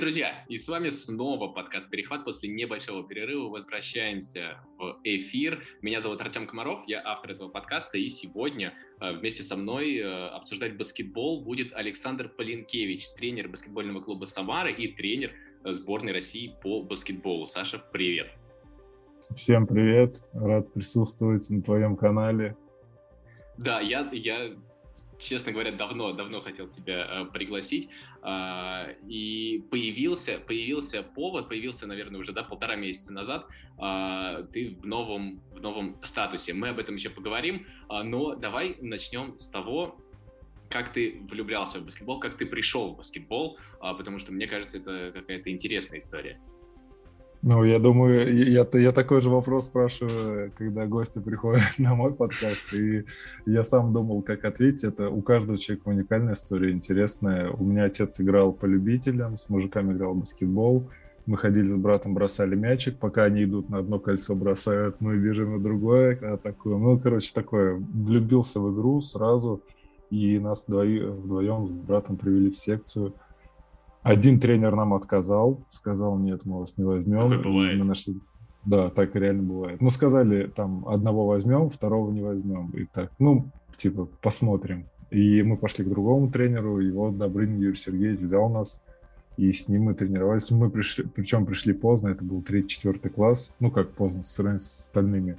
Привет, друзья! И с вами снова подкаст «Перехват». После небольшого перерыва возвращаемся в эфир. Меня зовут Артем Комаров, я автор этого подкаста, и сегодня э, вместе со мной э, обсуждать баскетбол будет Александр Полинкевич, тренер баскетбольного клуба «Самара» и тренер э, сборной России по баскетболу. Саша, привет! Всем привет! Рад присутствовать на твоем канале. Да, я, я честно говоря, давно, давно хотел тебя э, пригласить. Э, и появился, появился повод, появился, наверное, уже да, полтора месяца назад. Э, ты в новом, в новом статусе. Мы об этом еще поговорим. Э, но давай начнем с того, как ты влюблялся в баскетбол, как ты пришел в баскетбол, потому что мне кажется, это какая-то интересная история. Ну, я думаю, я, я такой же вопрос спрашиваю, когда гости приходят на мой подкаст, и я сам думал, как ответить. Это у каждого человека уникальная история, интересная. У меня отец играл по любителям, с мужиками играл в баскетбол. Мы ходили с братом, бросали мячик, пока они идут на одно кольцо, бросают, мы бежим на другое, атакуем. Ну, короче, такое, влюбился в игру сразу, и нас вдвоем с братом привели в секцию – один тренер нам отказал, сказал, нет, мы вас не возьмем. Такое бывает. Мы нашли... Да, так реально бывает. Ну, сказали, там, одного возьмем, второго не возьмем. И так, ну, типа, посмотрим. И мы пошли к другому тренеру, его Добрынин Юрий Сергеевич взял нас, и с ним мы тренировались. Мы пришли, причем пришли поздно, это был третий-четвертый класс, ну, как поздно, с остальными.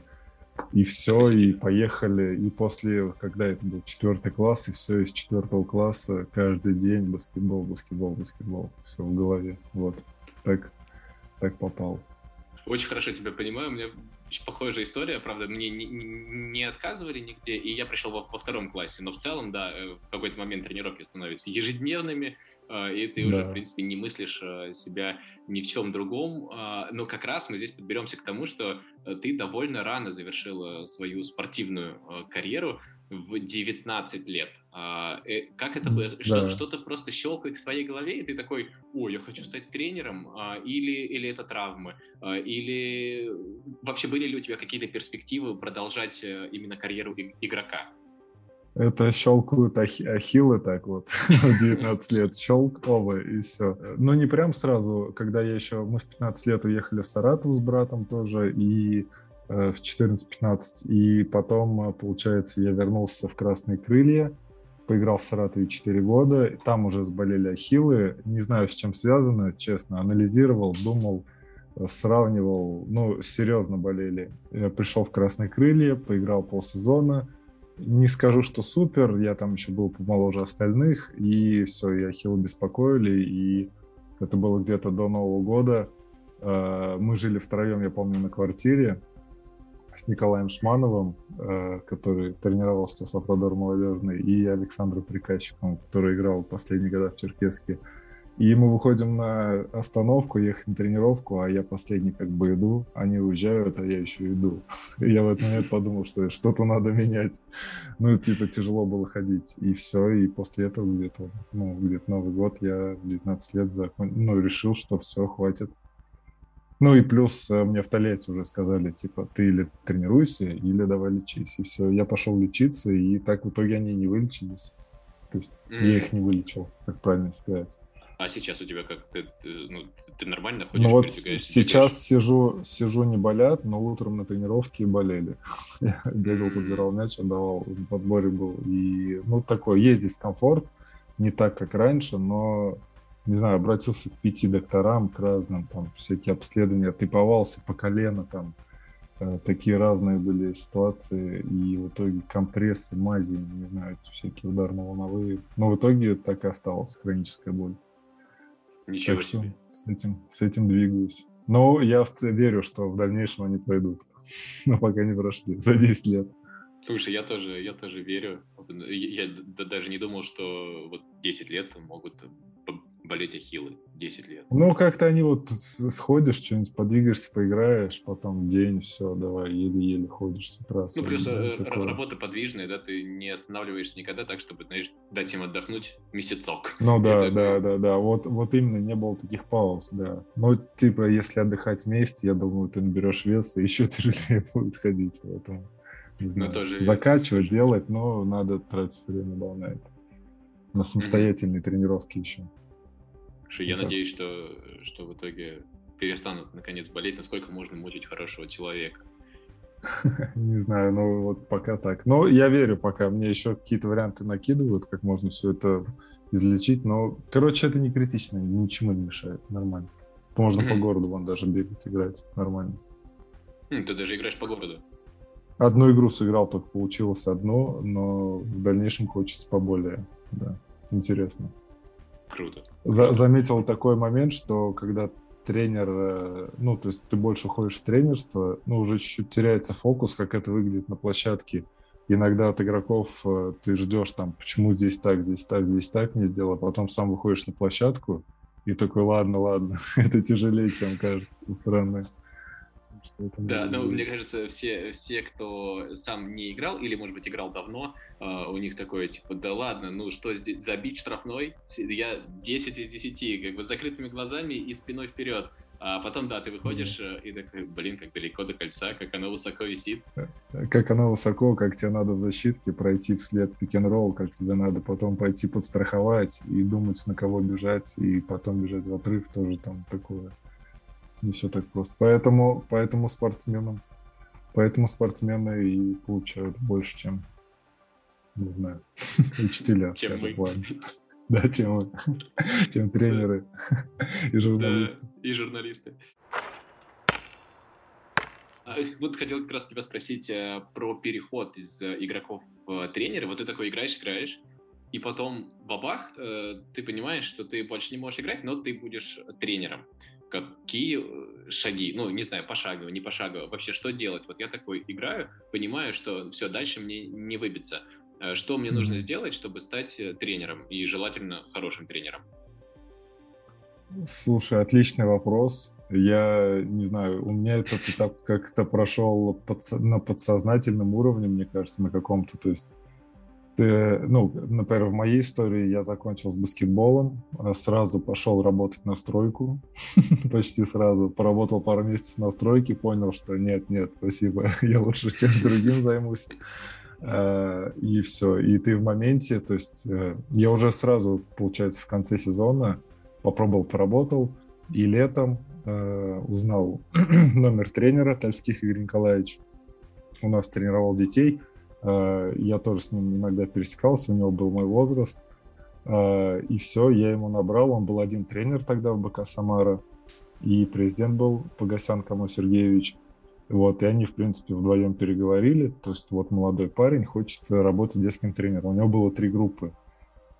И все, и поехали. И после, когда это был четвертый класс, и все из четвертого класса каждый день баскетбол, баскетбол, баскетбол. Все в голове. Вот. Так, так попал. Очень хорошо тебя понимаю. У меня похожая история, правда, мне не, не отказывали нигде, и я пришел во, во втором классе, но в целом, да, э, в какой-то момент тренировки становятся ежедневными, и ты да. уже, в принципе, не мыслишь э, себя ни в чем другом, но как раз мы здесь подберемся к тому, что ты довольно рано завершил свою спортивную карьеру, в 19 лет. А, э, как это было? Да. Что-то просто щелкает в твоей голове, и ты такой, о, я хочу стать тренером, а, или, или это травмы, а, или вообще были ли у тебя какие-то перспективы продолжать э, именно карьеру игрока? Это щелкают ах- ахиллы так вот, в 19 лет, щелк, оба, и все. Но не прям сразу, когда я еще, мы в 15 лет уехали в Саратов с братом тоже, и Э, в 14-15. И потом, э, получается, я вернулся в «Красные крылья», поиграл в Саратове 4 года, там уже сболели ахиллы. Не знаю, с чем связано, честно. Анализировал, думал, э, сравнивал. Ну, серьезно болели. Я пришел в «Красные крылья», поиграл полсезона. Не скажу, что супер, я там еще был помоложе остальных, и все, и ахиллы беспокоили, и это было где-то до Нового года. Мы жили втроем, я помню, на квартире, с Николаем Шмановым, э, который тренировался с Автодор молодежный, и Александром Приказчиком, который играл последние года в Черкеске. И мы выходим на остановку, ехать на тренировку, а я последний как бы иду, они уезжают, а я еще иду. И я в этот момент подумал, что что-то надо менять. Ну, типа, тяжело было ходить. И все, и после этого где-то, ну, где-то Новый год я в 19 лет закон... ну, решил, что все, хватит. Ну и плюс э, мне в Толете уже сказали, типа, ты или тренируйся, или давай лечись. И все, я пошел лечиться, и так в итоге они не вылечились. То есть mm. я их не вылечил, как правильно сказать. А сейчас у тебя как? Ты, ну, ты нормально ходишь? Ну вот сейчас сижу, сижу не болят, но утром на тренировке болели. Я бегал, подбирал мяч, отдавал, в подборе был. И, ну, такой, есть дискомфорт, не так, как раньше, но не знаю, обратился к пяти докторам, к разным, там, всякие обследования, типовался по колено, там, э, такие разные были ситуации, и в итоге компрессы, мази, не знаю, всякие ударно-волновые. Но в итоге так и осталась хроническая боль. Ничего так себе. с этим, с этим двигаюсь. Но я в, верю, что в дальнейшем они пройдут. Но пока не прошли, за 10 лет. Слушай, я тоже, я тоже верю. Я даже не думал, что вот 10 лет могут болеть ахиллы 10 лет. Ну, как-то они вот сходишь, что-нибудь подвигаешься, поиграешь, потом день, все, давай, еле-еле ходишь с утра. Ну, плюс да, такое. работа подвижная, да, ты не останавливаешься никогда так, чтобы, знаешь, дать им отдохнуть месяцок. Ну да, да, да, да, вот, вот именно не было таких пауз, да. Ну, типа, если отдыхать вместе, я думаю, ты наберешь вес, и еще тяжелее будет ходить, поэтому не ну, знаю, тоже... закачивать, делать, но надо тратить время да, на это. На самостоятельные mm-hmm. тренировки еще. Что я надеюсь, что, что в итоге перестанут наконец болеть, насколько можно мучить хорошего человека. Не знаю, ну вот пока так. Но я верю пока. Мне еще какие-то варианты накидывают, как можно все это излечить. Но, короче, это не критично, ничему не мешает. Нормально. Можно по городу вон даже бегать, играть. Нормально. Ты даже играешь по городу? Одну игру сыграл, только получилось одно, но в дальнейшем хочется поболее. Да, интересно. Круто. За- заметил такой момент, что когда тренер, э, ну, то есть ты больше уходишь в тренерство, ну, уже чуть-чуть теряется фокус, как это выглядит на площадке. Иногда от игроков э, ты ждешь там, почему здесь так, здесь так, здесь так не сделал, а потом сам выходишь на площадку и такой, ладно, ладно, это тяжелее, чем кажется со стороны. Да, но мне кажется, все, все, кто сам не играл или, может быть, играл давно, uh, у них такое, типа, да ладно, ну что здесь, забить штрафной, я 10 из 10, как бы с закрытыми глазами и спиной вперед. А потом, да, ты выходишь mm-hmm. и такой, блин, как далеко до кольца, как оно высоко висит. Э, как оно высоко, как тебе надо в защитке пройти вслед пик-н-ролл, как тебе надо потом пойти подстраховать и думать, на кого бежать, и потом бежать в отрыв, тоже там такое не все так просто. Поэтому, поэтому спортсменам, поэтому спортсмены и получают больше, чем, не знаю, учителя. Чем мы. Да, чем. Чем тренеры и журналисты. И журналисты. А, вот хотел как раз тебя спросить э, про переход из э, игроков в тренеры. Вот ты такой играешь, играешь, и потом бабах, э, ты понимаешь, что ты больше не можешь играть, но ты будешь тренером какие э, шаги, ну, не знаю, пошагово, не пошагово, вообще что делать? Вот я такой играю, понимаю, что все, дальше мне не выбиться. Э, что мне нужно сделать, чтобы стать э, тренером и желательно хорошим тренером? Слушай, отличный вопрос. Я не знаю, у меня этот этап как-то прошел подсо- на подсознательном уровне, мне кажется, на каком-то. То есть ты, ну, например, в моей истории я закончил с баскетболом, а сразу пошел работать на стройку, почти сразу, поработал пару месяцев на стройке, понял, что нет, нет, спасибо, я лучше чем другим займусь. А, и все, и ты в моменте, то есть э, я уже сразу, получается, в конце сезона попробовал, поработал, и летом э, узнал номер тренера Тальских Игорь Николаевич. У нас тренировал детей – я тоже с ним иногда пересекался, у него был мой возраст. Э, и все, я ему набрал. Он был один тренер тогда в БК «Самара». И президент был Погосян Камо Сергеевич. Вот, и они, в принципе, вдвоем переговорили. То есть вот молодой парень хочет работать детским тренером. У него было три группы.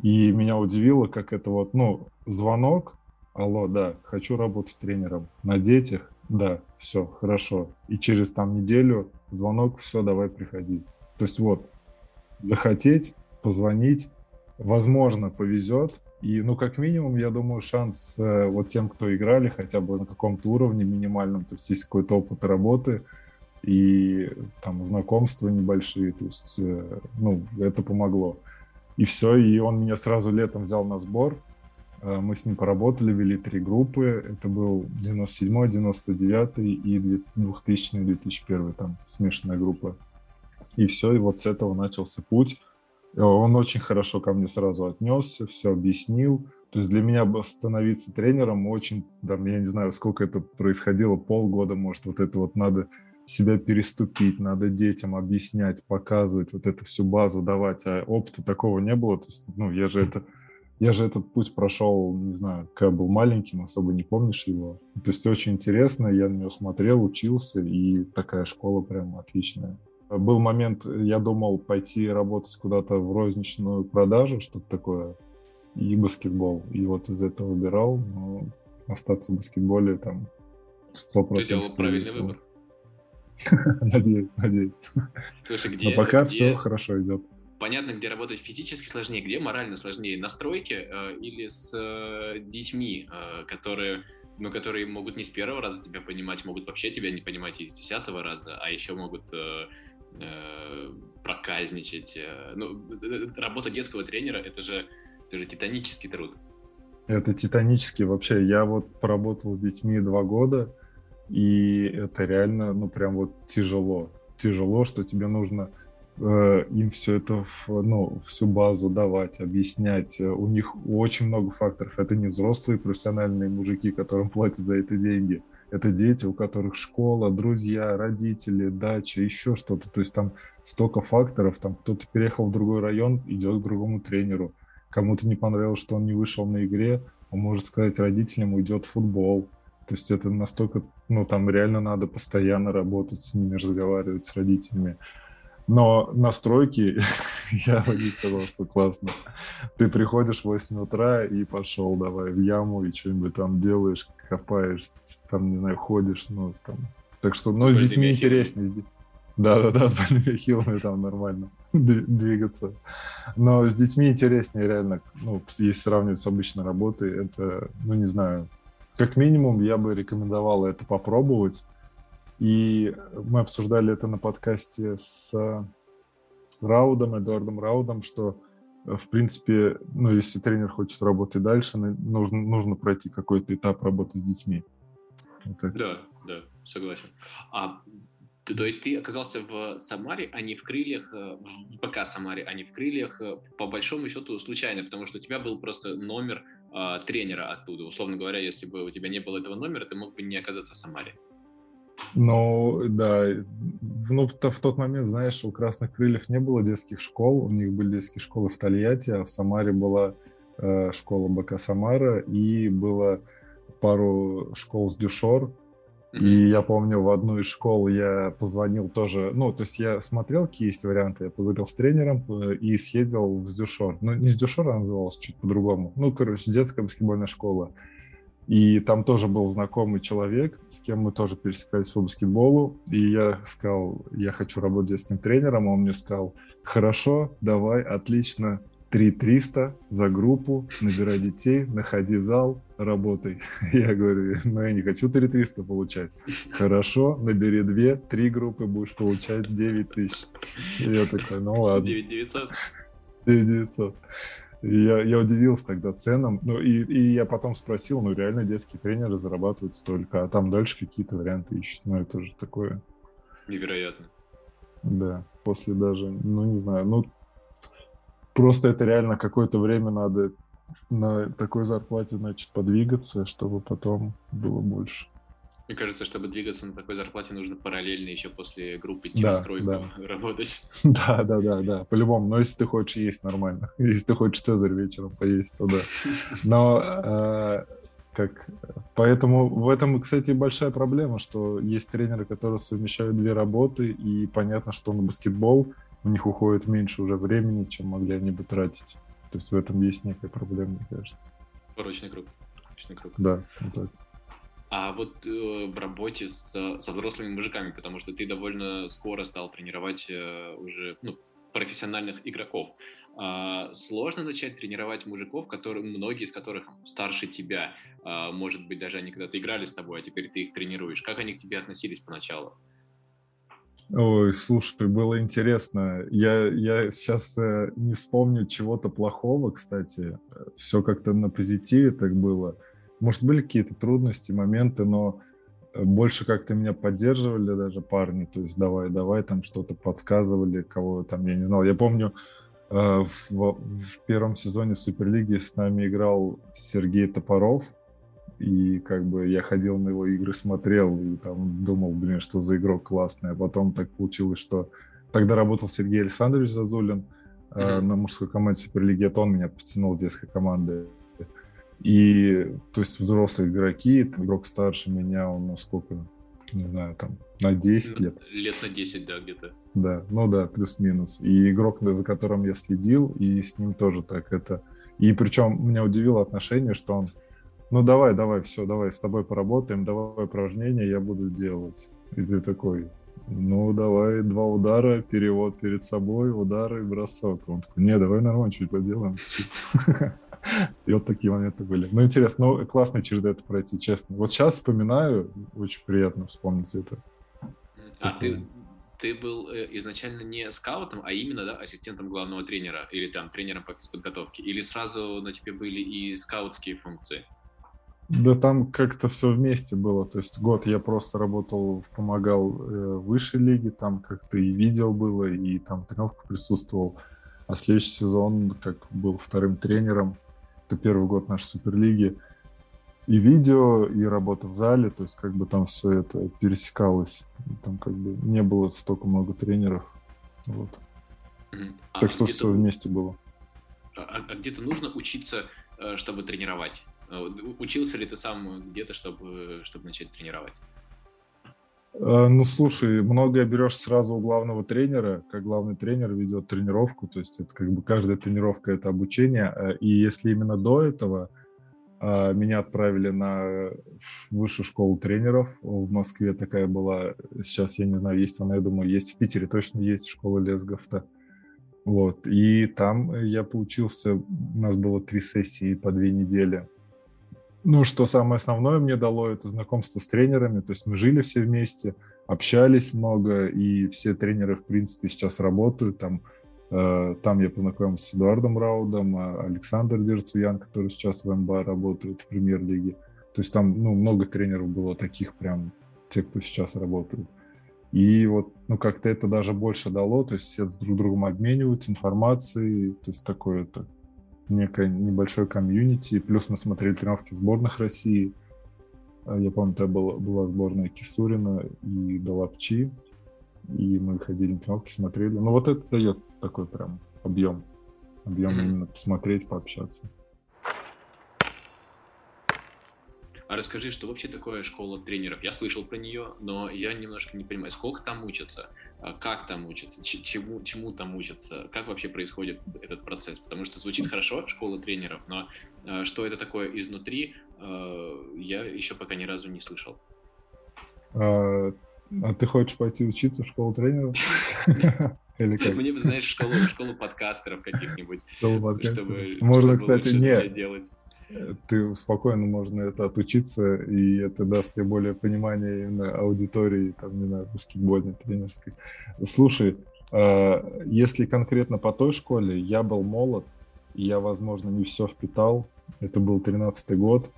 И меня удивило, как это вот, ну, звонок, алло, да, хочу работать тренером на детях, да, все, хорошо. И через там неделю звонок, все, давай приходи. То есть вот, захотеть, позвонить, возможно, повезет. И, ну, как минимум, я думаю, шанс э, вот тем, кто играли хотя бы на каком-то уровне минимальном, то есть есть какой-то опыт работы и там знакомства небольшие, то есть, э, ну, это помогло. И все, и он меня сразу летом взял на сбор, э, мы с ним поработали, вели три группы, это был 97-й, 99-й и 2000-2001 там смешанная группа. И все, и вот с этого начался путь. Э, он очень хорошо ко мне сразу отнесся, все объяснил. То есть для меня становиться тренером очень, там, я не знаю, сколько это происходило, полгода, может, вот это вот надо себя переступить, надо детям объяснять, показывать, вот эту всю базу давать, а опыта такого не было. То есть, ну, я же это, я же этот путь прошел, не знаю, когда был маленьким, особо не помнишь его. То есть очень интересно, я на него смотрел, учился, и такая школа прям отличная. Был момент, я думал пойти работать куда-то в розничную продажу, что-то такое, и баскетбол. И вот из этого выбирал, но остаться в баскетболе там 100%. Ты делал правильный выбор. Надеюсь, надеюсь. Слушай, где, Но пока где... все хорошо идет. Понятно, где работать физически сложнее, где морально сложнее. На стройке э, или с э, детьми, э, которые ну, которые могут не с первого раза тебя понимать, могут вообще тебя не понимать и с десятого раза, а еще могут э, проказничать. Э, ну, работа детского тренера это же, это же титанический труд. Это титанический вообще. Я вот поработал с детьми два года, и это реально, ну, прям вот тяжело. Тяжело, что тебе нужно э, им все это, ну, всю базу давать, объяснять. У них очень много факторов. Это не взрослые профессиональные мужики, которым платят за это деньги. Это дети, у которых школа, друзья, родители, дача, еще что-то. То есть там столько факторов. Там кто-то переехал в другой район, идет к другому тренеру. Кому-то не понравилось, что он не вышел на игре, он может сказать родителям, уйдет футбол. То есть это настолько, ну, там реально надо постоянно работать с ними, разговаривать с родителями. Но настройки, я бы не сказал, что классно. Ты приходишь в 8 утра и пошел давай в яму и что-нибудь там делаешь, копаешь, там, не знаю, ходишь, ну, там. Так что, ну, с, с детьми интереснее. Да-да-да, с больными хилами там нормально двигаться. Но с детьми интереснее реально, ну, если сравнивать с обычной работой, это, ну, не знаю, как минимум я бы рекомендовал это попробовать. И мы обсуждали это на подкасте с Раудом, Эдуардом Раудом, что, в принципе, ну, если тренер хочет работать дальше, нужно, нужно пройти какой-то этап работы с детьми. Вот да, да, согласен. А то есть ты оказался в Самаре, а не в крыльях, э, в ПК Самаре, а не в крыльях, э, по большому счету случайно, потому что у тебя был просто номер э, тренера оттуда. Условно говоря, если бы у тебя не было этого номера, ты мог бы не оказаться в Самаре. Ну, да, ну, в тот момент, знаешь, у Красных Крыльев не было детских школ, у них были детские школы в Тольятти, а в Самаре была э, школа БК Самара, и было пару школ с Дюшор, и я помню, в одну из школ я позвонил тоже, ну, то есть я смотрел, какие есть варианты, я поговорил с тренером э, и съездил в Сдюшор. Ну, не Сдюшор, она называлась чуть по-другому. Ну, короче, детская баскетбольная школа. И там тоже был знакомый человек, с кем мы тоже пересекались по баскетболу. И я сказал, я хочу работать детским тренером. Он мне сказал, хорошо, давай, отлично, 3300 за группу, набирай детей, находи зал, работай. Я говорю, ну я не хочу 3300 получать. Хорошо, набери две, три группы, будешь получать 9 тысяч. Я такой, ну ладно. 9900? 9900. Я, я удивился тогда ценам. Ну, и, и я потом спросил, ну, реально детские тренеры зарабатывают столько, а там дальше какие-то варианты ищут. Ну, это же такое... Невероятно. Да, после даже, ну, не знаю, ну, Просто это реально какое-то время надо на такой зарплате, значит, подвигаться, чтобы потом было больше. Мне кажется, чтобы двигаться на такой зарплате, нужно параллельно еще после группы идти да, да. работать. Да, да, да, да, по-любому. Но если ты хочешь есть нормально, если ты хочешь Цезарь вечером поесть, то да. Но э, как... Поэтому в этом, кстати, большая проблема, что есть тренеры, которые совмещают две работы, и понятно, что на баскетбол у них уходит меньше уже времени, чем могли они бы тратить. То есть в этом есть некая проблема, мне кажется. Порочный круг. Порочный круг. Да, вот так. А вот э, в работе с, со взрослыми мужиками, потому что ты довольно скоро стал тренировать э, уже ну, профессиональных игроков. А, сложно начать тренировать мужиков, которые, многие из которых старше тебя. А, может быть, даже они когда-то играли с тобой, а теперь ты их тренируешь. Как они к тебе относились поначалу? Ой, слушай, было интересно. Я, я сейчас э, не вспомню чего-то плохого, кстати. Все как-то на позитиве так было. Может, были какие-то трудности, моменты, но э, больше как-то меня поддерживали даже парни. То есть давай, давай, там что-то подсказывали, кого там, я не знал. Я помню, э, в, в первом сезоне Суперлиги с нами играл Сергей Топоров, и как бы я ходил на его игры, смотрел и там думал, блин, что за игрок классный. А потом так получилось, что тогда работал Сергей Александрович Зазулин mm-hmm. на мужской команде Суперлиги, это он меня подтянул с детской команды. И, то есть, взрослые игроки, игрок старше меня, он на сколько, не знаю, там, на 10 лет. Лет на 10, да, где-то. Да, ну да, плюс-минус. И игрок, за которым я следил, и с ним тоже так это... И причем меня удивило отношение, что он ну давай, давай, все, давай с тобой поработаем, давай упражнения я буду делать. И ты такой, ну давай два удара, перевод перед собой, удары, бросок. Он такой, не, давай нормально чуть поделаем. И вот такие моменты были. Ну, интересно, ну, классно через это пройти, честно. Вот сейчас вспоминаю, очень приятно вспомнить это. А ты, ты был э, изначально не скаутом, а именно да, ассистентом главного тренера или там тренером по физподготовке? Или сразу на тебе были и скаутские функции? Да там как-то все вместе было. То есть год я просто работал, помогал э, в высшей лиге, там как-то и видео было, и там тренировка присутствовал. А следующий сезон, как был вторым тренером, это первый год нашей суперлиги, и видео, и работа в зале, то есть как бы там все это пересекалось. Там как бы не было столько много тренеров. Вот. А так что все вместе было. А, а, а где-то нужно учиться, э, чтобы тренировать? Э, учился ли ты сам где-то, чтобы, чтобы начать тренировать? Э, ну, слушай, многое берешь сразу у главного тренера, как главный тренер ведет тренировку, то есть это как бы каждая тренировка — это обучение, и если именно до этого меня отправили на высшую школу тренеров в Москве, такая была, сейчас я не знаю, есть она, я думаю, есть в Питере, точно есть школа Лесговта, вот, и там я поучился, у нас было три сессии по две недели. Ну, что самое основное мне дало, это знакомство с тренерами, то есть мы жили все вместе, общались много, и все тренеры, в принципе, сейчас работают, там, э, там я познакомился с Эдуардом Раудом, а Александр Дерцуян, который сейчас в МБА работает в премьер-лиге. То есть там, ну, много тренеров было таких прям, те, кто сейчас работает. И вот, ну, как-то это даже больше дало, то есть все друг другом обмениваются информацией, то есть такое это некое небольшое комьюнити, плюс мы смотрели тренировки сборных России, а, я помню, это была, была сборная Кисурина и Долапчи, и мы ходили на тренировки, смотрели. Ну, вот это дает такой прям объем, объем mm-hmm. именно посмотреть, пообщаться. А расскажи, что вообще такое школа тренеров? Я слышал про нее, но я немножко не понимаю, сколько там учатся, а как там учатся, чему, чему там учатся, как вообще происходит этот процесс? Потому что звучит хорошо, школа тренеров, но а, что это такое изнутри, а, я еще пока ни разу не слышал. А, а ты хочешь пойти учиться в школу тренеров? Или как? Мне бы, знаешь, школу, школу подкастеров каких-нибудь. Школу подкастеров. Чтобы, Можно, чтобы кстати, нет. Делать ты спокойно можно это отучиться, и это даст тебе более понимание именно аудитории, там, не знаю, баскетбольной, тренерской. Слушай, а, если конкретно по той школе, я был молод, я, возможно, не все впитал. Это был 13-й год.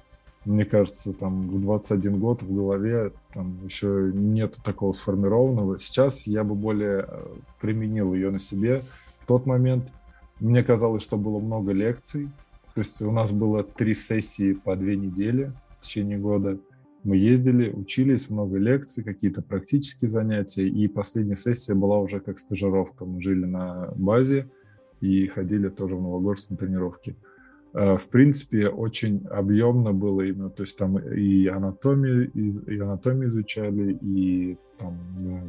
Мне кажется, там в 21 год в голове там еще нет такого сформированного. Сейчас я бы более э, применил ее на себе. В тот момент мне казалось, что было много лекций, то есть у нас было три сессии по две недели в течение года. Мы ездили, учились, много лекций, какие-то практические занятия. И последняя сессия была уже как стажировка. Мы жили на базе и ходили тоже в Новогорск на тренировки. Э, в принципе, очень объемно было именно, то есть там и анатомию, и анатомию изучали, и там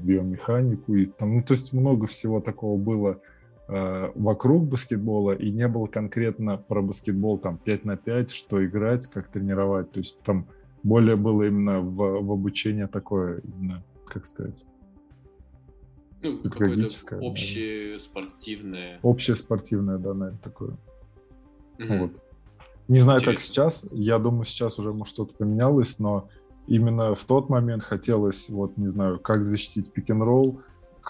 биомеханику, и там, ну, то есть много всего такого было, вокруг баскетбола и не было конкретно про баскетбол там 5 на 5, что играть, как тренировать. То есть там более было именно в, в обучение такое, именно, как сказать, ну, педагогическое. Общее спортивное. Общее спортивное, да, наверное, такое. Угу. Вот. Не знаю, Интересно. как сейчас. Я думаю, сейчас уже, может, что-то поменялось, но именно в тот момент хотелось, вот, не знаю, как защитить пик-н-ролл,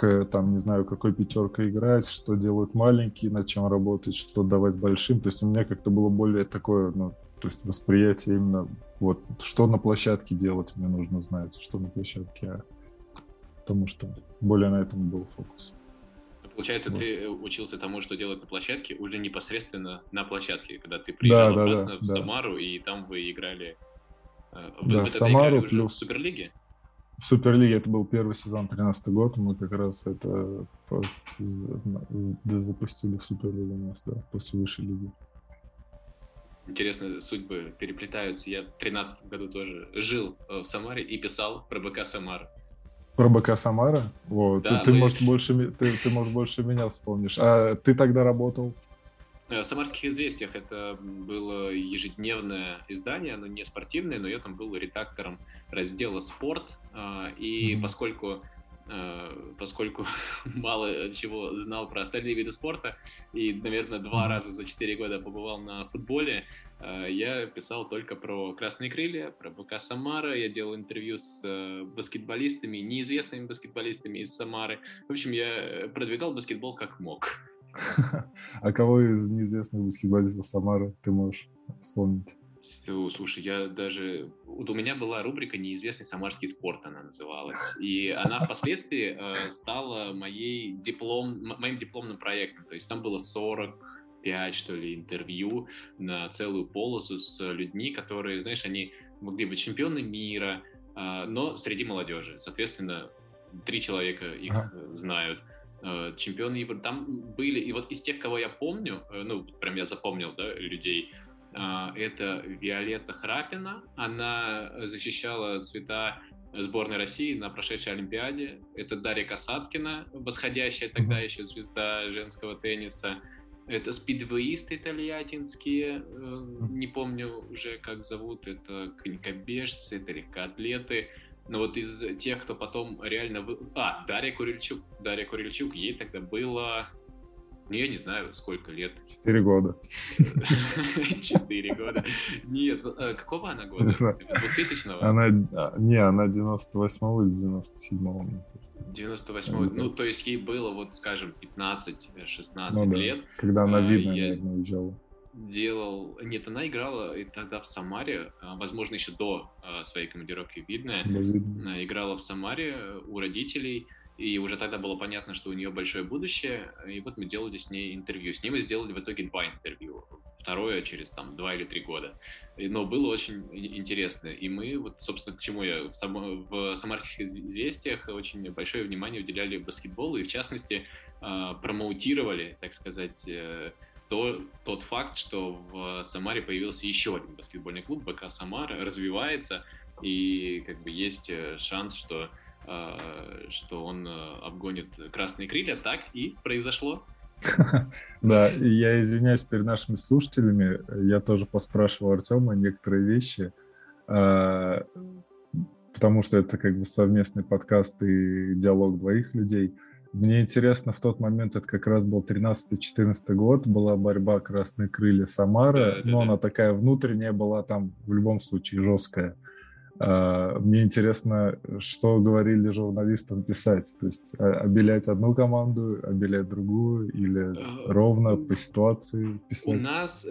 там, не знаю, какой пятеркой играть, что делают маленькие, над чем работать, что давать большим. То есть у меня как-то было более такое, ну, то есть восприятие именно вот, что на площадке делать мне нужно знать, что на площадке, а потому что более на этом был фокус. Получается, вот. ты учился тому, что делать на площадке, уже непосредственно на площадке, когда ты приезжал да, обратно да, да, в Самару, и там вы играли... Э, вы, да, в Самару плюс... в Суперлиге? В Суперлиге это был первый сезон, 13 год, мы как раз это запустили в Суперлигу у нас, да, после высшей лиги. Интересно, судьбы переплетаются. Я в 13 году тоже жил э, в Самаре и писал про БК Самара. Про БК Самара? Вот. Да, ты, мы... ты, может, больше, ты, ты, может, больше меня вспомнишь. А ты тогда работал? Э, в «Самарских известиях» это было ежедневное издание, оно не спортивное, но я там был редактором раздела «Спорт», а, и mm-hmm. поскольку э, поскольку мало чего знал про остальные виды спорта и, наверное, два раза за четыре года побывал на футболе, э, я писал только про «Красные крылья», про БК «Самара», я делал интервью с баскетболистами, неизвестными баскетболистами из Самары. В общем, я продвигал баскетбол как мог. А кого из неизвестных баскетболистов Самары ты можешь вспомнить? Слушай, я даже... Вот у меня была рубрика «Неизвестный самарский спорт» она называлась. И она впоследствии э, стала моей диплом, моим дипломным проектом. То есть там было 45, что ли, интервью на целую полосу с людьми, которые, знаешь, они могли быть чемпионы мира, э, но среди молодежи. Соответственно, три человека их ага. знают э, чемпионы Европы. Там были, и вот из тех, кого я помню, э, ну, прям я запомнил, да, людей, а, это Виолетта Храпина. Она защищала цвета сборной России на прошедшей Олимпиаде. Это Дарья Касаткина, восходящая тогда еще звезда женского тенниса. Это спидвеисты тольяттинские, э, не помню уже как зовут, это конькобежцы, это легкоатлеты. Но вот из тех, кто потом реально... Вы... А, Дарья Курильчук. Дарья Курильчук, ей тогда было ну, я не знаю, сколько лет. Четыре года. Четыре года. Нет, э, какого она года? 2000-го? Она, а, не, она 98-го или 97-го. 98 ну, то есть ей было, вот, скажем, 15-16 ну, да. лет. Когда она, а, видно, я наверное, уезжала. Делал... Нет, она играла тогда в Самаре, а, возможно, еще до своей командировки видно. Да, видно. Играла в Самаре у родителей. И уже тогда было понятно, что у нее большое будущее. И вот мы делали с ней интервью. С ней мы сделали в итоге два интервью. Второе через там два или три года. Но было очень интересно. И мы, вот, собственно, к чему я в, сам, в самарских известиях очень большое внимание уделяли баскетболу. И, в частности, а, промоутировали, так сказать, э, то, тот факт, что в Самаре появился еще один баскетбольный клуб, БК Самар, развивается. И как бы есть э, шанс, что Э, что он э, обгонит красные крылья, так и произошло. Да, я извиняюсь перед нашими слушателями, я тоже поспрашивал Артема некоторые вещи, э, потому что это как бы совместный подкаст и диалог двоих людей. Мне интересно, в тот момент, это как раз был 13-14 год, была борьба «Красные крылья» Самара, но она такая внутренняя была там в любом случае жесткая. А, мне интересно, что говорили журналистам писать. То есть обелять одну команду, обелять другую или э, ровно по ситуации писать? У нас,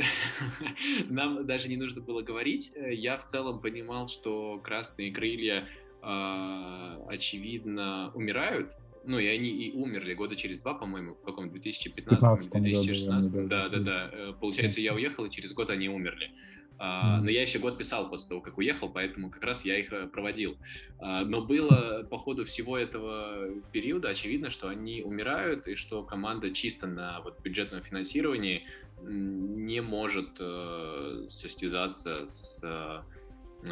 нам даже не нужно было говорить. Я в целом понимал, что красные крылья, а, очевидно, умирают. Ну, и они и умерли года через два, по-моему, в каком 2015-2016. Да, да, да. Э, получается, я уехал, и через год они умерли. Uh, но я еще год писал после того, как уехал, поэтому как раз я их э, проводил. Uh, но было по ходу всего этого периода очевидно, что они умирают и что команда чисто на вот, бюджетном финансировании не может uh, состязаться с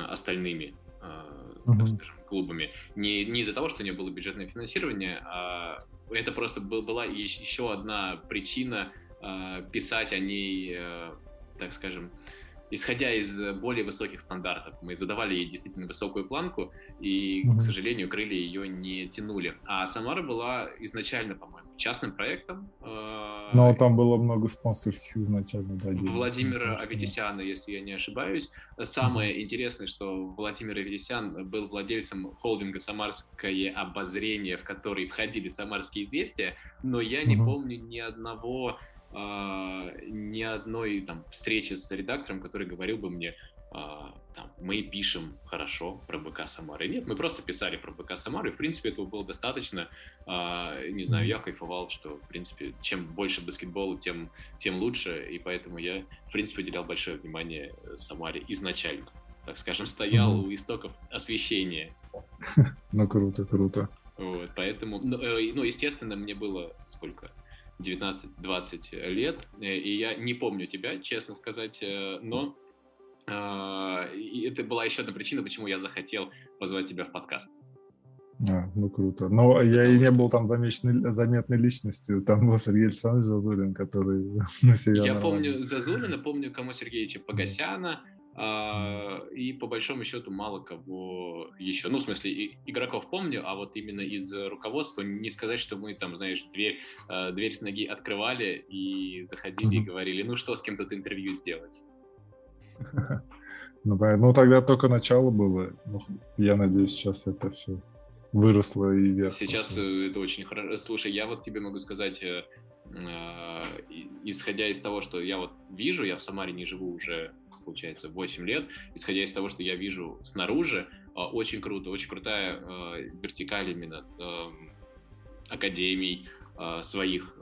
остальными uh-huh. так скажем, клубами. Не, не из-за того, что не было бюджетное финансирование, а это просто был, была еще одна причина писать о ней, так скажем, исходя из э, более высоких стандартов. Мы задавали ей действительно высокую планку, и, mm-hmm. к сожалению, крылья ее не тянули. А Самара была изначально, по-моему, частным проектом. Э, Но там было много спонсорских изначально. Да, Владимира Аветисяна, если я не ошибаюсь. Самое mm-hmm. интересное, что Владимир Аветисян был владельцем холдинга «Самарское обозрение», в который входили «Самарские известия», но я не mm-hmm. помню ни одного ни одной там встречи с редактором, который говорил бы мне, э, там, мы пишем хорошо про БК Самары. Нет, мы просто писали про БК Самары, в принципе, этого было достаточно. Э, не знаю, я кайфовал, что, в принципе, чем больше баскетбола, тем, тем лучше, и поэтому я, в принципе, уделял большое внимание Самаре изначально. Так скажем, стоял у истоков освещения. Ну, круто, круто. Вот, поэтому, ну, э, ну, естественно, мне было сколько? 19-20 лет, э, и я не помню тебя, честно сказать, э, но а, и это была еще одна причина, почему я захотел позвать тебя в подкаст. А, ну круто. Но я и не был там замеченной, заметной личностью. Там был Сергей Александрович Зазулин, который на себя Я помню Зазулина, помню Кому Сергеевича Погосяна, и по большому счету мало кого еще, ну, в смысле, игроков помню, а вот именно из руководства не сказать, что мы там, знаешь, дверь, э, дверь с ноги открывали и заходили и говорили, ну что, с кем тут интервью сделать? Ну, ну, тогда только начало было. Ну, я надеюсь, сейчас это все выросло и вверх. Сейчас э, это очень хорошо. Слушай, я вот тебе могу сказать, э, исходя из того, что я вот вижу, я в Самаре не живу уже получается, 8 лет. Исходя из того, что я вижу снаружи, очень круто, очень крутая вертикаль именно академий, своих,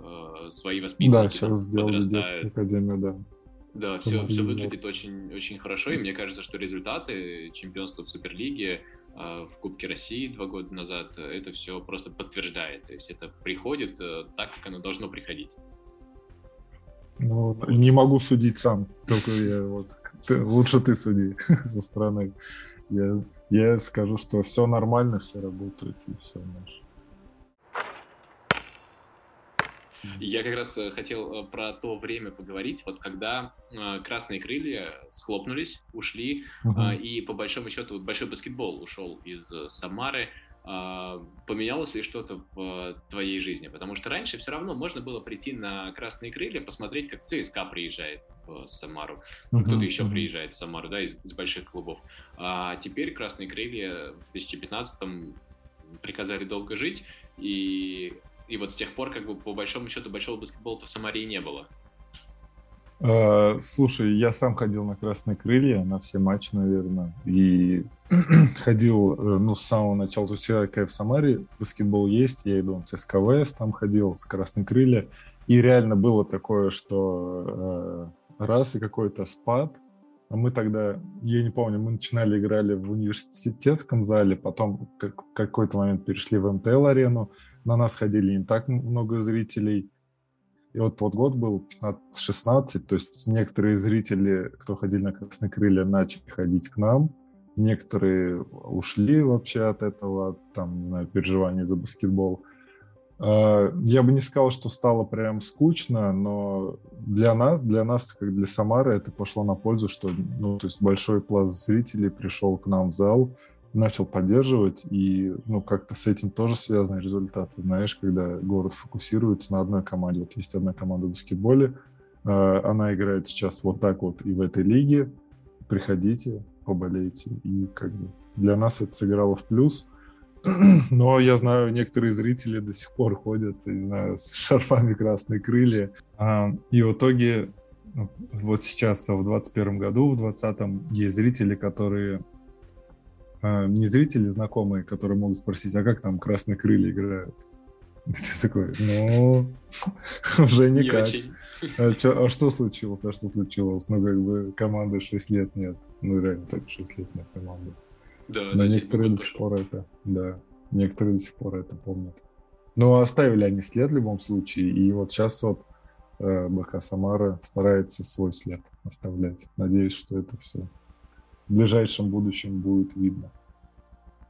свои воспитанники. Да, сейчас сделали детскую академию, да. Да, все, все выглядит очень, очень хорошо, и мне кажется, что результаты чемпионства в Суперлиге а, в Кубке России два года назад это все просто подтверждает. То есть это приходит э, так, как оно должно приходить. Ну, не могу судить сам, только я вот ты, лучше ты суди со стороны. Я, я скажу, что все нормально, все работает и все наше. Я как раз э, хотел э, про то время поговорить, вот когда э, красные крылья схлопнулись, ушли, uh-huh. и по большому счету большой баскетбол ушел из Самары. А, поменялось ли что-то в твоей жизни? Потому что раньше все равно можно было прийти на красные крылья, посмотреть, как ЦСКА приезжает в Самару, uh-huh. кто-то еще uh-huh. приезжает в Самару, да, из, из больших клубов. А теперь красные крылья в 2015-м приказали долго жить, и и вот с тех пор, как бы, по большому счету, большого баскетбола-то в Самаре не было. Uh, слушай, я сам ходил на Красные Крылья, на все матчи, наверное, и ходил, э, ну, с самого начала, то есть я, в Самаре баскетбол есть, я иду в ЦСКВС, там ходил, с Красные Крылья, и реально было такое, что uh, раз и какой-то спад, а мы тогда, я не помню, мы начинали играли в университетском зале, потом как, какой-то момент перешли в МТЛ-арену, на нас ходили не так много зрителей. И вот тот год был 15-16, то есть некоторые зрители, кто ходили на Красные Крылья, начали ходить к нам, некоторые ушли вообще от этого, там, на переживания за баскетбол. А, я бы не сказал, что стало прям скучно, но для нас, для нас, как для Самары, это пошло на пользу, что, ну, то есть большой пласт зрителей пришел к нам в зал, начал поддерживать, и ну, как-то с этим тоже связаны результаты. Знаешь, когда город фокусируется на одной команде. Вот есть одна команда в баскетболе, э, она играет сейчас вот так вот и в этой лиге. Приходите, поболейте. И как бы для нас это сыграло в плюс. Но я знаю, некоторые зрители до сих пор ходят не знаю, с шарфами красные крылья. А, и в итоге ну, вот сейчас, в 21 году, в 20 есть зрители, которые не зрители знакомые, которые могут спросить, а как там красные крылья играют? Ты такой, ну, уже никак. а, чё, а что случилось? А что случилось? Ну, как бы команды 6 лет нет. Ну, реально так 6 лет нет команды. Да, Но некоторые до сих пор это, да, некоторые до сих пор это помнят. Но оставили они след в любом случае, и вот сейчас вот э, БК Самара старается свой след оставлять. Надеюсь, что это все в ближайшем будущем будет видно.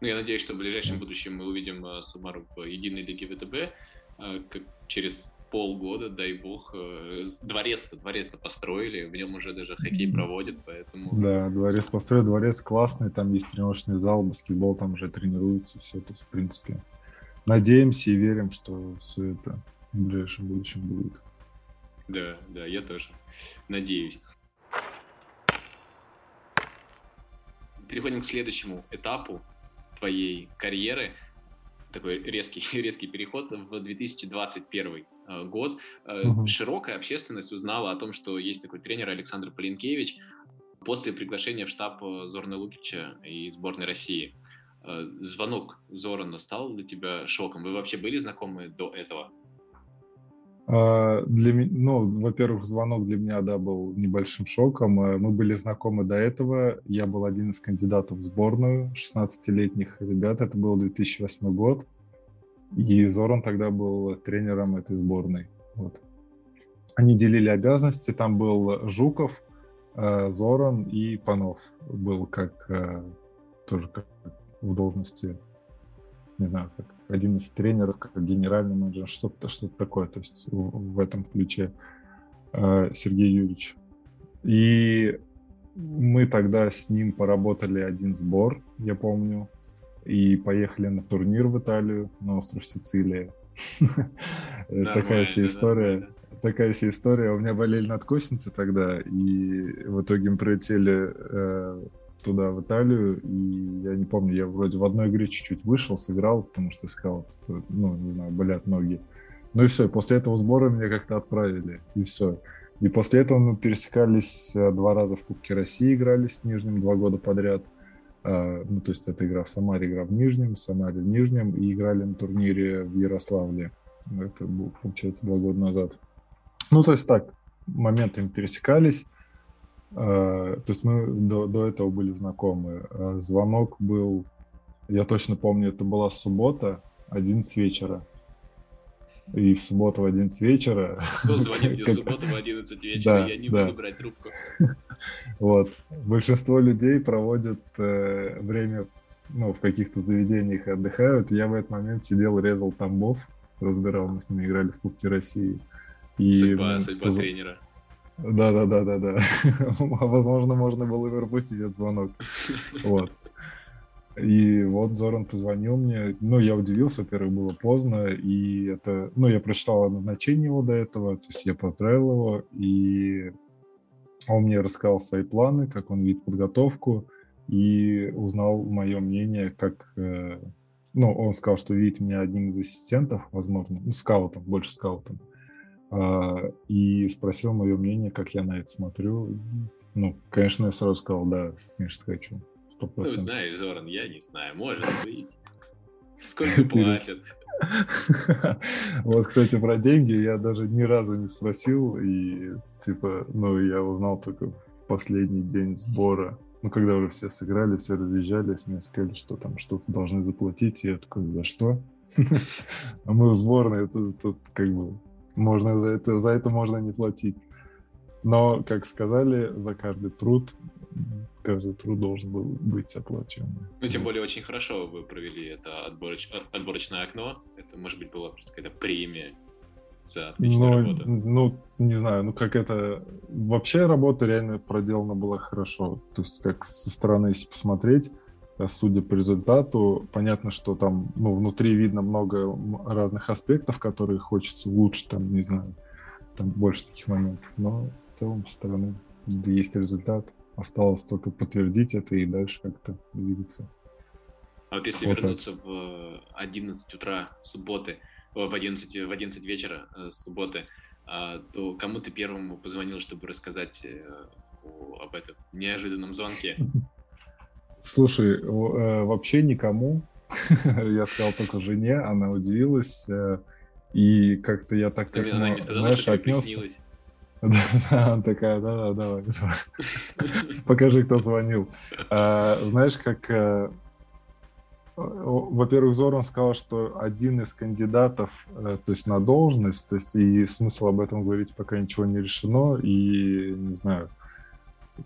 Ну, я надеюсь, что в ближайшем будущем мы увидим uh, Самару в единой лиге ВТБ uh, как через полгода, дай бог, uh, дворец-то, дворец-то построили, в нем уже даже хоккей проводят, поэтому... Да, дворец построили, дворец классный, там есть тренировочный зал, баскетбол там уже тренируется, все, то есть, в принципе, надеемся и верим, что все это в ближайшем будущем будет. Да, да, я тоже надеюсь. Переходим к следующему этапу твоей карьеры. Такой резкий, резкий переход в 2021 э, год. Угу. Широкая общественность узнала о том, что есть такой тренер Александр Полинкевич после приглашения в штаб э, Зорна Лукича и сборной России. Звонок Зорана стал для тебя шоком? Вы вообще были знакомы до этого? А, для меня, ну, во-первых, звонок для меня, да, был небольшим шоком. А, мы были знакомы до этого. Я был один из кандидатов в сборную 16-летних ребят. Это был 2008 год. И Зоран тогда был тренером этой сборной. Вот. Они делили обязанности. Там был Жуков, а, Зоран и Панов был как тоже как в должности не знаю, как один из тренеров, как генеральный менеджер, что-то что такое, то есть в, в этом ключе э, Сергей Юрьевич. И мы тогда с ним поработали один сбор, я помню, и поехали на турнир в Италию, на остров Сицилия. Такая вся история. Такая вся история. У меня болели надкосницы тогда, и в итоге мы прилетели э, туда, в Италию, и я не помню, я вроде в одной игре чуть-чуть вышел, сыграл, потому что искал, ну, не знаю, болят ноги. Ну и все, после этого сбора меня как-то отправили, и все. И после этого мы пересекались э, два раза в Кубке России, играли с Нижним два года подряд. А, ну, то есть это игра в Самаре, игра в Нижнем, в Самаре в Нижнем, и играли на турнире в Ярославле. Это получается, два года назад. Ну, то есть так, моментами пересекались. А, то есть мы до, до этого были знакомы. А, звонок был, я точно помню, это была суббота, 11 вечера и в субботу в 11 вечера. Кто звонит мне в субботу в 11 вечера, да, я не да. буду брать трубку. Вот. Большинство людей проводят э, время ну, в каких-то заведениях и отдыхают. Я в этот момент сидел, резал тамбов, разбирал, мы с ними играли в Кубке России. И, судьба, судьба поз... тренера. Да, да, да, да, да. Возможно, можно было пропустить этот звонок. Вот. И вот Зоран позвонил мне. Ну, я удивился, во-первых, было поздно. И это... Ну, я прочитал назначение его до этого. То есть я поздравил его. И он мне рассказал свои планы, как он видит подготовку. И узнал мое мнение, как... Э, ну, он сказал, что видит меня одним из ассистентов, возможно. Ну, скаутом, больше скаутом. А, и спросил мое мнение, как я на это смотрю. Ну, конечно, я сразу сказал, да, конечно, хочу. 100%. Ну, знаешь, Зоран, я не знаю, может быть. Сколько платят? Вот, кстати, про деньги я даже ни разу не спросил, и, типа, ну, я узнал только в последний день сбора. Ну, когда уже все сыграли, все разъезжались, мне сказали, что там что-то должны заплатить, и я такой, за что? А мы в сборной, тут, тут как бы можно за это, за это можно не платить. Но, как сказали, за каждый труд каждый труд должен был быть оплачен. Ну, тем более, очень хорошо вы провели это отбороч... отборочное окно. Это, может быть, была просто какая-то премия за отличную ну, работу. Ну, не знаю, ну как это... Вообще работа реально проделана была хорошо. То есть, как со стороны, если посмотреть, судя по результату, понятно, что там, ну, внутри видно много разных аспектов, которые хочется улучшить, там, не знаю, там больше таких моментов. Но в целом, со стороны есть результат. Осталось только подтвердить это и дальше как-то двигаться. А вот если вот вернуться так. в 11 утра субботы, в 11, в 11 вечера э, субботы, а, то кому ты первому позвонил, чтобы рассказать э, об этом неожиданном звонке? Слушай, э, вообще никому. Я сказал только жене, она удивилась. И как-то я так как Она не сказала, знаешь, что отнесся. Да, она такая, да, да, давай. Покажи, кто звонил. А, знаешь, как... А, во-первых, Зоран сказал, что один из кандидатов, то есть на должность, то есть и смысл об этом говорить пока ничего не решено, и, не знаю,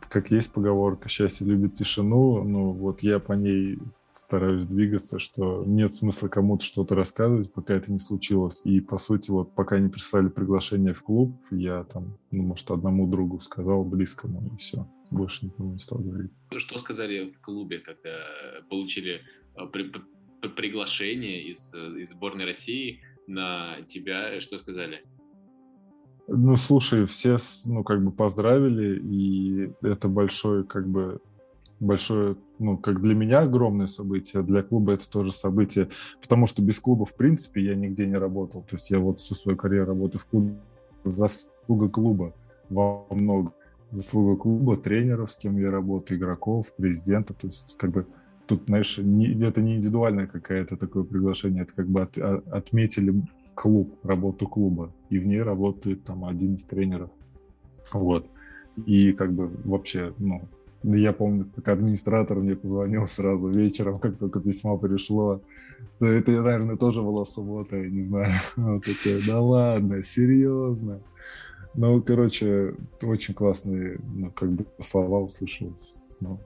как есть поговорка «счастье любит тишину», ну вот я по ней стараюсь двигаться, что нет смысла кому-то что-то рассказывать, пока это не случилось. И, по сути, вот пока не прислали приглашение в клуб, я там, ну, может, одному другу сказал, близкому, и все. Больше никому не стал говорить. Что сказали в клубе, когда получили а, при, при, приглашение из, из сборной России на тебя? Что сказали? Ну, слушай, все, ну, как бы поздравили, и это большой, как бы, большое, ну, как для меня огромное событие, для клуба это тоже событие, потому что без клуба, в принципе, я нигде не работал. То есть я вот всю свою карьеру работаю в клубе. Заслуга клуба во много. Заслуга клуба, тренеров, с кем я работаю, игроков, президента. То есть как бы тут, знаешь, не, это не индивидуальное какое-то такое приглашение, это как бы от, а, отметили клуб, работу клуба, и в ней работает там один из тренеров. Вот. И как бы вообще, ну, я помню, как администратор мне позвонил сразу вечером, как только письмо пришло. Это, наверное, тоже была суббота, я не знаю. Он такой, да ладно, серьезно. Ну, короче, очень классные, ну, как бы слова услышал. Ну,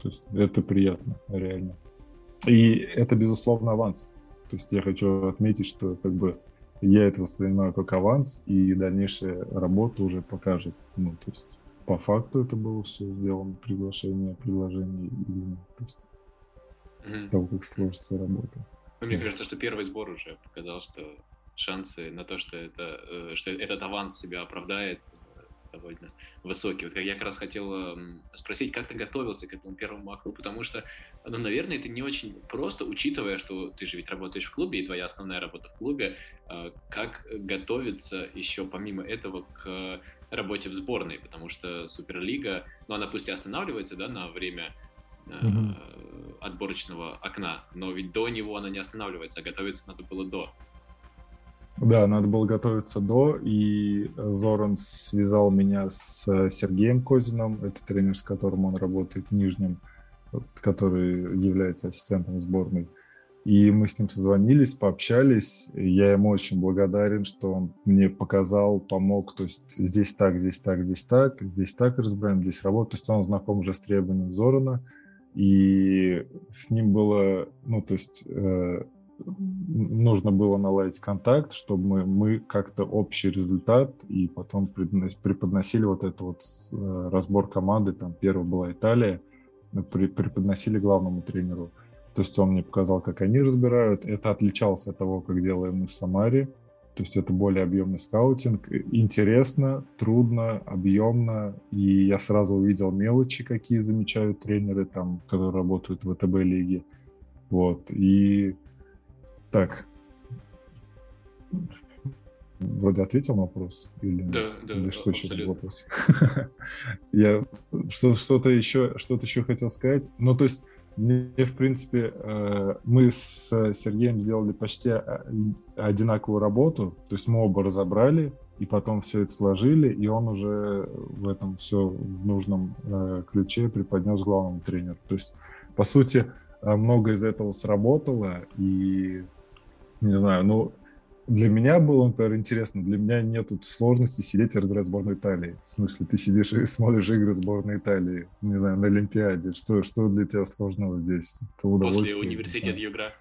то есть это приятно, реально. И это, безусловно, аванс. То есть я хочу отметить, что как бы я это воспринимаю как аванс, и дальнейшая работа уже покажет. Ну, то есть по факту это было все сделано, приглашение, предложение именно, то есть mm-hmm. того, как сложится работа. Ну, мне кажется, что первый сбор уже показал, что шансы на то, что, это, э, что этот аванс себя оправдает, довольно высокий. Вот я как раз хотел спросить, как ты готовился к этому первому окну, потому что, ну, наверное, это не очень просто, учитывая, что ты же ведь работаешь в клубе, и твоя основная работа в клубе, а, как готовиться еще помимо этого к работе в сборной, потому что Суперлига, ну, она пусть и останавливается, да, на время mm-hmm. отборочного окна, но ведь до него она не останавливается, а готовиться надо было до. Да, надо было готовиться до, и Зоран связал меня с э, Сергеем Козином, это тренер, с которым он работает в Нижнем, который является ассистентом сборной. И мы с ним созвонились, пообщались. Я ему очень благодарен, что он мне показал, помог. То есть здесь так, здесь так, здесь так, здесь так разбираем, здесь работа. То есть он знаком уже с требованием Зорана. И с ним было, ну, то есть э, нужно было наладить контакт, чтобы мы, мы как-то общий результат и потом преподносили вот это вот э, разбор команды, там первая была Италия, преподносили главному тренеру. То есть он мне показал, как они разбирают. Это отличалось от того, как делаем мы в Самаре. То есть это более объемный скаутинг. Интересно, трудно, объемно. И я сразу увидел мелочи, какие замечают тренеры, там, которые работают в ВТБ-лиге. Вот. И так. Вроде ответил на вопрос? Или, да, да, или что еще вопрос? Я что-то еще, что-то еще хотел сказать. Ну, то есть, мне, в принципе, э, мы с Сергеем сделали почти э, одинаковую работу. То есть мы оба разобрали, и потом все это сложили, и он уже в этом все в нужном э, ключе преподнес главному тренеру. То есть, по сути, много из этого сработало, и не знаю, ну, для меня было, например, интересно, для меня нет сложности сидеть и разбирать сборную Италии. В смысле, ты сидишь и смотришь игры сборной Италии, не знаю, на Олимпиаде. Что, что для тебя сложного здесь? Это удовольствие. После университета Югра.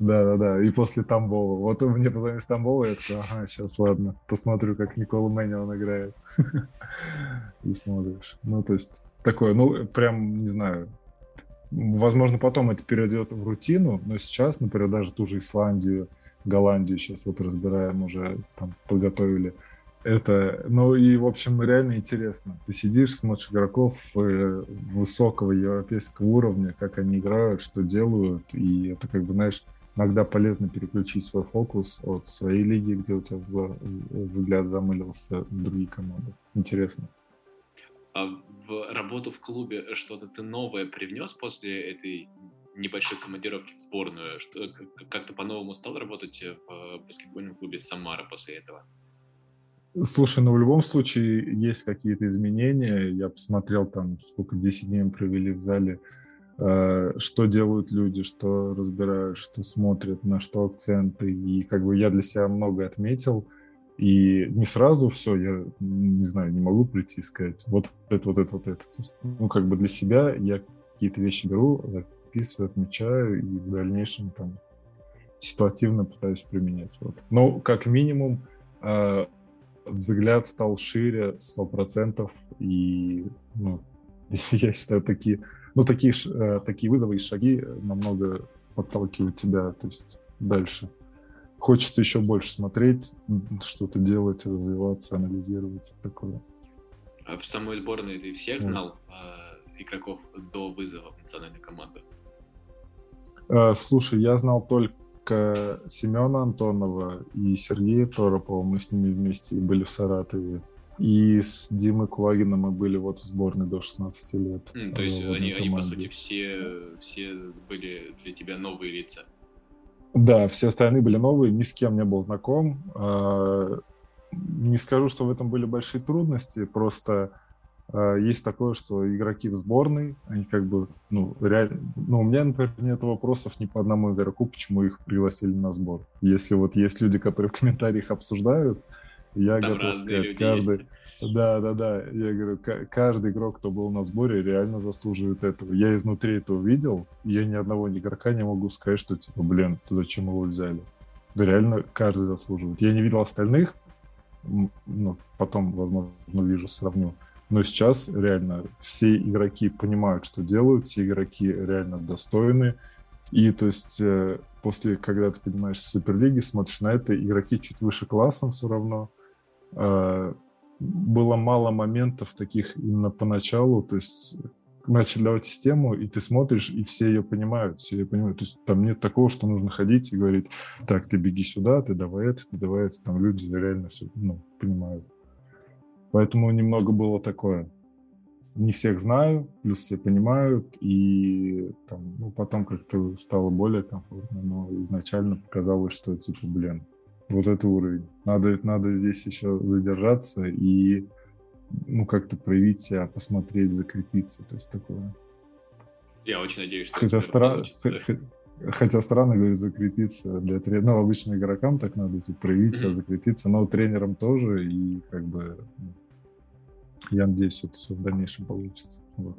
Да-да-да, и после Тамбова. Вот мне позвонили с Тамбова, я такой, ага, сейчас, ладно, посмотрю, как Никола Мэнион играет. И смотришь. Ну, то есть, такое, ну, прям, не знаю, Возможно, потом это перейдет в рутину, но сейчас, например, даже ту же Исландию, Голландию сейчас вот разбираем уже, там подготовили. Это, ну и, в общем, реально интересно. Ты сидишь, смотришь игроков э, высокого европейского уровня, как они играют, что делают, и это как бы, знаешь, иногда полезно переключить свой фокус от своей лиги, где у тебя взгляд замылился, в другие команды. Интересно. А работу в клубе что-то ты новое привнес после этой небольшой командировки в сборную? Что, как ты по-новому стал работать в баскетбольном клубе Самара после этого? Слушай, ну в любом случае есть какие-то изменения. Я посмотрел там, сколько 10 дней мы провели в зале, э, что делают люди, что разбирают, что смотрят, на что акценты. И как бы я для себя много отметил. И не сразу все, я не знаю, не могу прийти и сказать, вот это, вот это, вот это. То есть, ну, как бы для себя я какие-то вещи беру, записываю, отмечаю, и в дальнейшем там ситуативно пытаюсь применять. Вот. Но как минимум э, взгляд стал шире сто процентов, и ну, я считаю, такие, ну, такие, э, такие вызовы и шаги намного подталкивают тебя, то есть дальше хочется еще больше смотреть, что-то делать, развиваться, анализировать такое. А в самой сборной ты всех знал э, игроков до вызова в национальную команду? Э, слушай, я знал только Семена Антонова и Сергея Торопова. Мы с ними вместе были в Саратове. И с Димой Кулагином мы были вот в сборной до 16 лет. Mm, то есть они, они, по сути, все, все были для тебя новые лица? Да, все остальные были новые, ни с кем не был знаком. А, не скажу, что в этом были большие трудности, просто а, есть такое, что игроки в сборной, они как бы, ну, реально, ну, у меня, например, нет вопросов ни по одному игроку, почему их пригласили на сбор. Если вот есть люди, которые в комментариях обсуждают, я Там готов сказать, каждый, есть. Да, да, да. Я говорю, каждый игрок, кто был на сборе, реально заслуживает этого. Я изнутри это увидел, я ни одного игрока не могу сказать, что типа, блин, ты зачем его взяли? Да реально каждый заслуживает. Я не видел остальных, ну, потом, возможно, увижу, сравню. Но сейчас реально все игроки понимают, что делают, все игроки реально достойны. И то есть э, после, когда ты понимаешь Суперлиги, смотришь на это, игроки чуть выше классом все равно. Было мало моментов таких именно поначалу, то есть начали давать систему, и ты смотришь, и все ее понимают, все ее понимают. То есть там нет такого, что нужно ходить и говорить, так, ты беги сюда, ты давай это, ты давай это. Там люди реально все ну, понимают. Поэтому немного было такое. Не всех знаю, плюс все понимают, и там, ну, потом как-то стало более комфортно, но изначально показалось, что типа, блин, вот это уровень. Надо, надо здесь еще задержаться и ну, как-то проявить себя, посмотреть, закрепиться, то есть такое. Я очень надеюсь, что хотя, стра... хотя странно говорить закрепиться для тренера, ну, обычно игрокам так надо, типа, проявить себя, закрепиться, но тренерам тоже, и как бы ну, я надеюсь, это все в дальнейшем получится. Вот.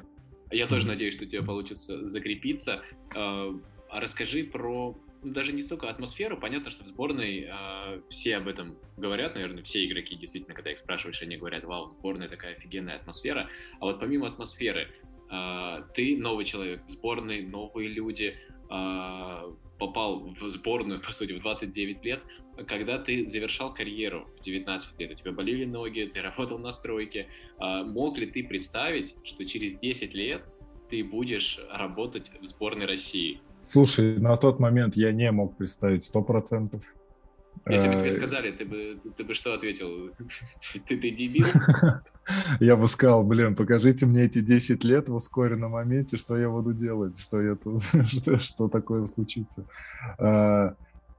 Я тоже надеюсь, что тебе получится закрепиться. А, а расскажи про даже не столько атмосферу. Понятно, что в сборной э, все об этом говорят, наверное, все игроки действительно, когда их спрашиваешь, они говорят, вау, в сборной такая офигенная атмосфера. А вот помимо атмосферы, э, ты новый человек в сборной, новые люди, э, попал в сборную, по сути, в 29 лет, когда ты завершал карьеру в 19 лет, у тебя болели ноги, ты работал на стройке, э, мог ли ты представить, что через 10 лет ты будешь работать в сборной России? Слушай, на тот момент я не мог представить сто процентов. Если бы тебе э, сказали, ты бы, ты бы что ответил? Ты, ты дебил? Я бы сказал, блин, покажите мне эти 10 лет в ускоренном моменте, что я буду делать, что, я тут, что, что такое случится. А,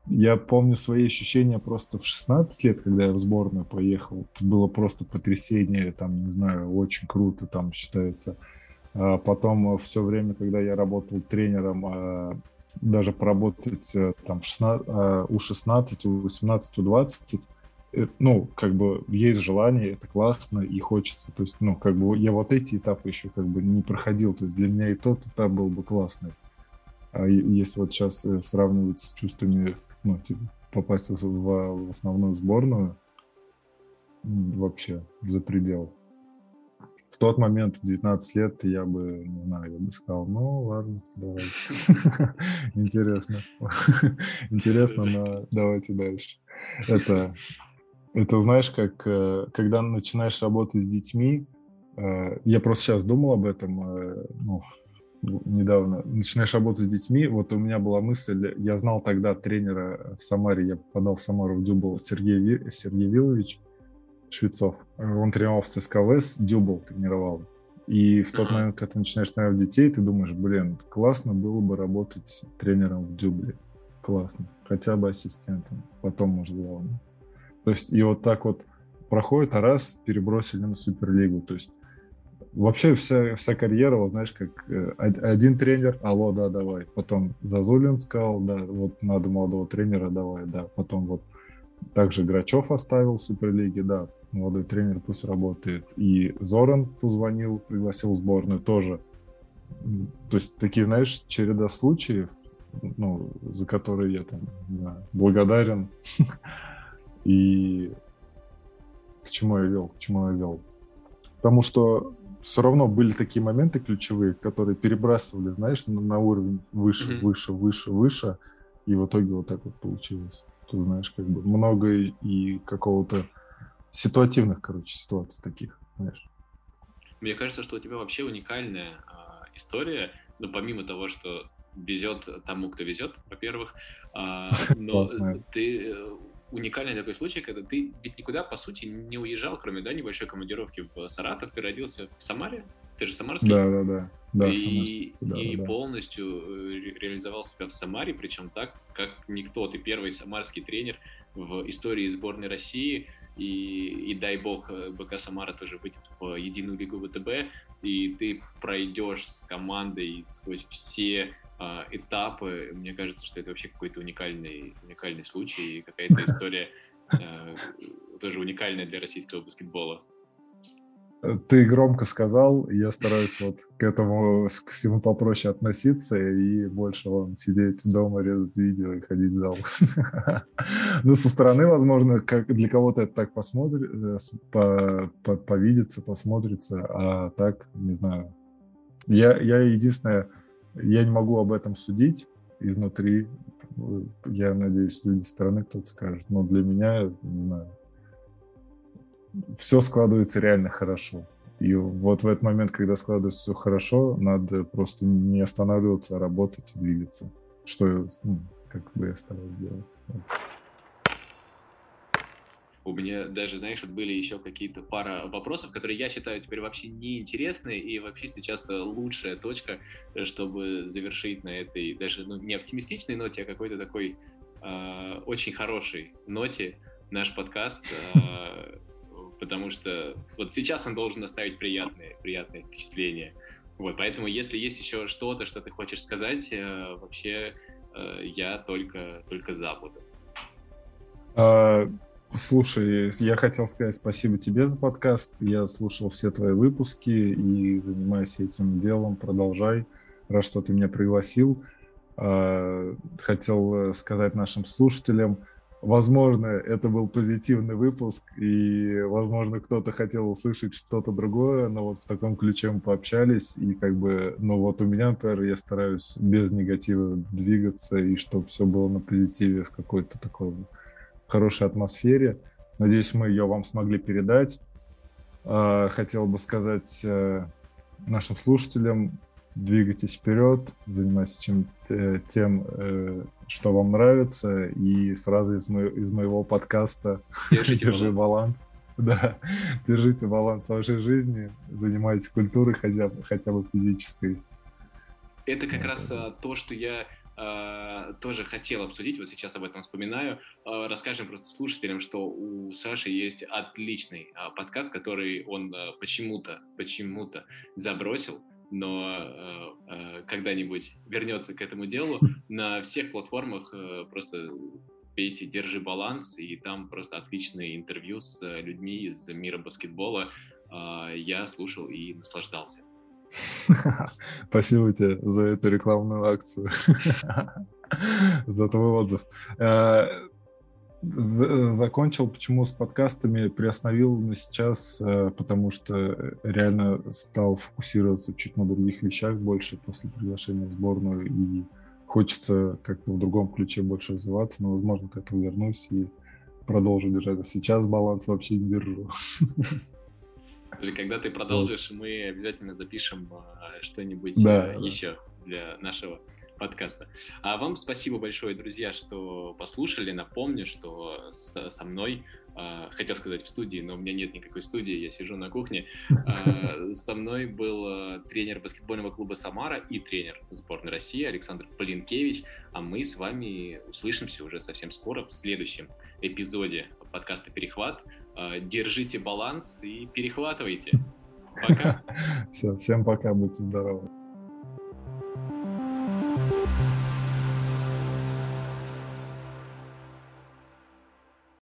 я помню свои ощущения просто в 16 лет, когда я в сборную поехал. Это было просто потрясение, там, не знаю, очень круто там считается. А потом все время, когда я работал тренером, а, даже поработать э, там в 16, у 16, у 18, у 20, э, ну, как бы есть желание, это классно и хочется. То есть, ну, как бы я вот эти этапы еще как бы не проходил. То есть для меня и тот этап был бы классный. А если вот сейчас э, сравнивать с чувствами, ну, типа, попасть в, в основную сборную, вообще за предел в тот момент, в 19 лет, я бы, не знаю, я бы сказал, ну, ладно, давайте. Интересно. Интересно, но давайте дальше. Это, это знаешь, как э, когда начинаешь работать с детьми, э, я просто сейчас думал об этом, э, ну, недавно, начинаешь работать с детьми, вот у меня была мысль, я знал тогда тренера в Самаре, я попадал в Самару в Дюбл, Сергей, Сергей Вилович, Швецов. Он тренировал в ЦСКВС, Дюбл тренировал. И в тот момент, когда ты начинаешь тренировать детей, ты думаешь, блин, классно было бы работать тренером в Дюбле. Классно. Хотя бы ассистентом. Потом, может, главным. То есть, и вот так вот проходит, а раз перебросили на Суперлигу. То есть, вообще вся, вся карьера, вот знаешь, как э, один тренер, алло, да, давай. Потом Зазулин сказал, да, вот надо молодого тренера, давай, да. Потом вот также Грачев оставил в Суперлиге, да, молодой тренер пусть работает. И Зоран позвонил, пригласил в сборную тоже. То есть такие, знаешь, череда случаев, ну, за которые я там да, благодарен. И к чему я вел, к чему я вел. Потому что все равно были такие моменты ключевые, которые перебрасывали, знаешь, на, на уровень выше, mm-hmm. выше, выше, выше. И в итоге вот так вот получилось. Тут, знаешь, как бы много и какого-то ситуативных, короче, ситуаций таких, знаешь. Мне кажется, что у тебя вообще уникальная э, история, но ну, помимо того, что везет тому, кто везет, во-первых, э, но ты уникальный такой случай, когда ты ведь никуда, по сути, не уезжал, кроме, да, небольшой командировки в Саратов, ты родился в Самаре, ты же самарский? Да, да, да. да и да, и да, полностью э, реализовал себя в Самаре, причем так, как никто. Ты первый самарский тренер в истории сборной России, и, и дай бог э, БК Самара тоже выйдет в единую лигу ВТБ, и ты пройдешь с командой сквозь все э, этапы. Мне кажется, что это вообще какой-то уникальный, уникальный случай, и какая-то история э, тоже уникальная для российского баскетбола. Ты громко сказал, я стараюсь вот к этому к всему попроще относиться и больше вон, сидеть дома, резать видео и ходить в зал. Ну, со стороны, возможно, как для кого-то это так посмотрит, э, по, по, повидится, посмотрится, а так, не знаю. Я, я единственное, я не могу об этом судить изнутри. Я надеюсь, люди стороны кто-то скажет. Но для меня, не знаю, все складывается реально хорошо. И вот в этот момент, когда складывается все хорошо, надо просто не останавливаться, а работать и двигаться. Что ну, как бы я стараюсь делать. У меня даже, знаешь, вот были еще какие-то пара вопросов, которые я считаю теперь вообще неинтересны, и вообще сейчас э, лучшая точка, э, чтобы завершить на этой даже ну, не оптимистичной ноте, а какой-то такой э, очень хорошей ноте наш подкаст, э, потому что вот сейчас он должен оставить приятные, приятные впечатления. Вот, поэтому если есть еще что-то, что ты хочешь сказать, э, вообще э, я только, только за буду. А, Слушай, я хотел сказать спасибо тебе за подкаст. Я слушал все твои выпуски и занимаюсь этим делом. Продолжай. Рад, что ты меня пригласил. А, хотел э, сказать нашим слушателям, возможно, это был позитивный выпуск, и, возможно, кто-то хотел услышать что-то другое, но вот в таком ключе мы пообщались, и как бы, ну вот у меня, например, я стараюсь без негатива двигаться, и чтобы все было на позитиве в какой-то такой хорошей атмосфере. Надеюсь, мы ее вам смогли передать. А, хотел бы сказать э, нашим слушателям, двигайтесь вперед, занимайтесь чем тем, э, что вам нравится. И фраза из, мо из моего подкаста «Держите Держи баланс». Да, держите баланс вашей жизни, занимайтесь культурой хотя, хотя бы физической. Это как вот раз это. то, что я э, тоже хотел обсудить, вот сейчас об этом вспоминаю. Э, расскажем просто слушателям, что у Саши есть отличный э, подкаст, который он э, почему-то, почему-то забросил, но э, э, когда-нибудь вернется к этому делу. На всех платформах э, просто пейте «Держи баланс», и там просто отличные интервью с людьми из мира баскетбола. Э, я слушал и наслаждался. Спасибо тебе за эту рекламную акцию, за твой отзыв. Э, закончил, почему с подкастами приостановил на сейчас, э, потому что реально стал фокусироваться чуть на других вещах больше после приглашения в сборную, и хочется как-то в другом ключе больше развиваться, но, возможно, к этому вернусь и продолжу держать. сейчас баланс вообще не держу. Или когда ты продолжишь, мы обязательно запишем а, что-нибудь да, еще для нашего подкаста. А вам спасибо большое, друзья, что послушали. Напомню, что с, со мной, э, хотел сказать в студии, но у меня нет никакой студии, я сижу на кухне. Э, со мной был э, тренер баскетбольного клуба «Самара» и тренер сборной России Александр Полинкевич. А мы с вами услышимся уже совсем скоро в следующем эпизоде подкаста «Перехват». Э, держите баланс и перехватывайте. Пока. Все, всем пока, будьте здоровы.